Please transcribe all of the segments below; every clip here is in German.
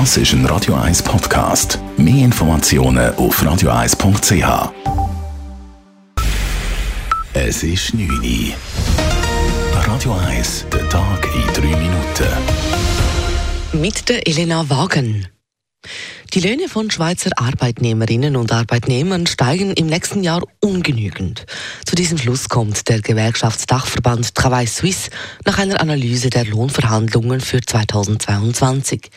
Das ist ein Radio 1 Podcast. Mehr Informationen auf radio1.ch. Es ist 9 Uhr. Radio 1, der Tag in 3 Minuten. Mit der Elena Wagen. Die Löhne von Schweizer Arbeitnehmerinnen und Arbeitnehmern steigen im nächsten Jahr ungenügend. Zu diesem Schluss kommt der Gewerkschaftsdachverband Travail Suisse nach einer Analyse der Lohnverhandlungen für 2022.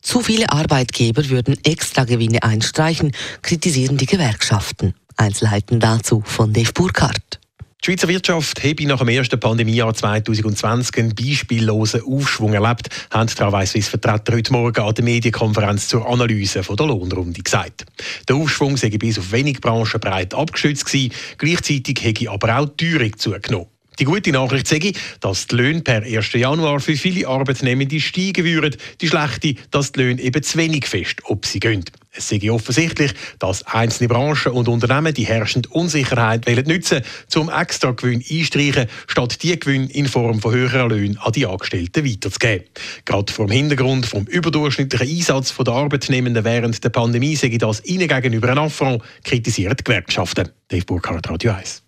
Zu viele Arbeitgeber würden extra Gewinne einstreichen, kritisieren die Gewerkschaften. Einzelheiten dazu von Dave Burkhardt. Die Schweizer Wirtschaft habe nach dem ersten Pandemiejahr 2020 einen beispiellosen Aufschwung erlebt, haben die Travail-Suisse-Vertreter heute Morgen an der Medienkonferenz zur Analyse der Lohnrunde gesagt. Der Aufschwung sei bis auf wenig Branchen breit abgeschützt gewesen, gleichzeitig hätte aber auch die Teuerung zugenommen. Die gute Nachricht sage ich, dass die Löhne per 1. Januar für viele Arbeitnehmende steigen würden. Die schlechte, dass die Löhne eben zu wenig fest ob sie gehen. Es sei offensichtlich, dass einzelne Branchen und Unternehmen die herrschende Unsicherheit nutzen wollen, um extra Gewinn einstreichen, statt die Gewinn in Form von höheren Löhnen an die Angestellten weiterzugeben. Gerade vor dem Hintergrund vom überdurchschnittlichen Einsatz der Arbeitnehmenden während der Pandemie sei das ihnen gegenüber ein Affront, kritisieren die Gewerkschaften. Dave Burkhardt, Radio 1.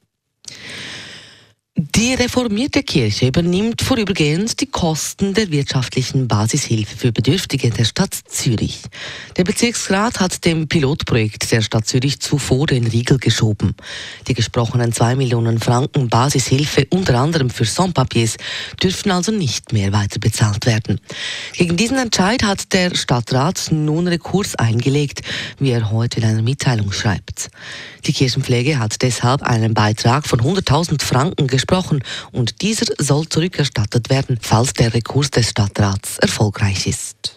Die reformierte Kirche übernimmt vorübergehend die Kosten der wirtschaftlichen Basishilfe für Bedürftige der Stadt Zürich. Der Bezirksrat hat dem Pilotprojekt der Stadt Zürich zuvor den Riegel geschoben. Die gesprochenen 2 Millionen Franken Basishilfe, unter anderem für Sans-Papiers, dürfen also nicht mehr weiter bezahlt werden. Gegen diesen Entscheid hat der Stadtrat nun Rekurs eingelegt, wie er heute in einer Mitteilung schreibt. Die Kirchenpflege hat deshalb einen Beitrag von 100.000 Franken gesprochen gesprochen und dieser soll zurückerstattet werden, falls der Rekurs des Stadtrats erfolgreich ist.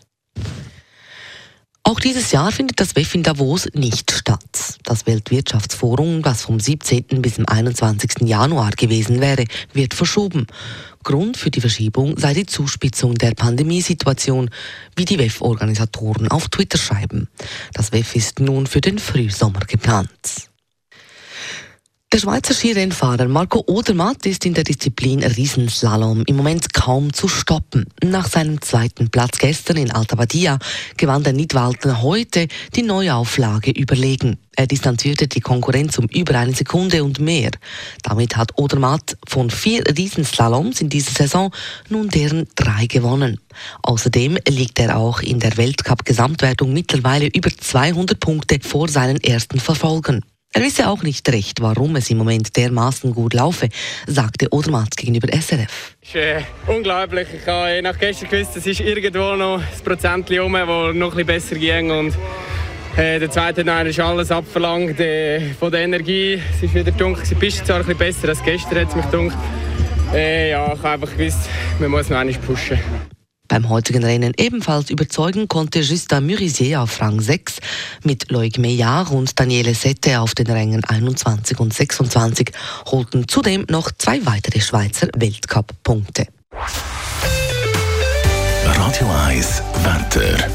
Auch dieses Jahr findet das WEF in Davos nicht statt. Das Weltwirtschaftsforum, das vom 17. bis zum 21. Januar gewesen wäre, wird verschoben. Grund für die Verschiebung sei die Zuspitzung der Pandemiesituation, wie die WEF-Organisatoren auf Twitter schreiben. Das WEF ist nun für den Frühsommer geplant. Der Schweizer Skirennfahrer Marco Odermatt ist in der Disziplin Riesenslalom im Moment kaum zu stoppen. Nach seinem zweiten Platz gestern in Alta Badia gewann der Nidwalden heute die Neuauflage überlegen. Er distanzierte die Konkurrenz um über eine Sekunde und mehr. Damit hat Odermatt von vier Riesenslaloms in dieser Saison nun deren drei gewonnen. Außerdem liegt er auch in der Weltcup-Gesamtwertung mittlerweile über 200 Punkte vor seinen ersten Verfolgern. Er wisse auch nicht recht, warum es im Moment dermaßen gut laufe, sagte Odermatt gegenüber SRF. Es ist äh, unglaublich. Ich habe nach gestern gewusst, es ist irgendwo noch ein Prozent rum, wo noch ein besser ging. Und äh, der zweite Teil ist alles abverlangt äh, von der Energie. Es ist wieder dunkel. Die Piste zwar ein bisschen besser als gestern, hat es mich gedacht. Äh, ja, ich habe einfach gewusst, man muss noch einmal pushen. Beim heutigen Rennen ebenfalls überzeugen konnte Justin Murisier auf Rang 6 mit Loic Meillard und Daniele Sette auf den Rängen 21 und 26 holten zudem noch zwei weitere Schweizer Weltcup-Punkte. Radio 1 Wetter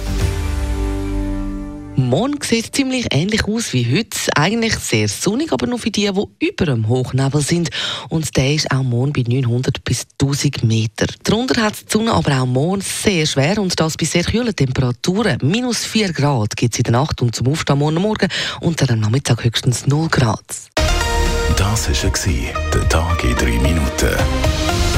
Morgen sieht ziemlich ähnlich aus wie heute. Eigentlich sehr sonnig, aber nur für die, die über dem Hochnebel sind. Und der ist auch morgen bei 900 bis 1000 Meter. Darunter hat die Sonne aber auch morgen sehr schwer und das bei sehr kühlen Temperaturen. Minus 4 Grad gibt es in der Nacht und zum Aufstehen morgen Morgen und am Nachmittag höchstens 0 Grad. Das war der Tag in 3 Minuten.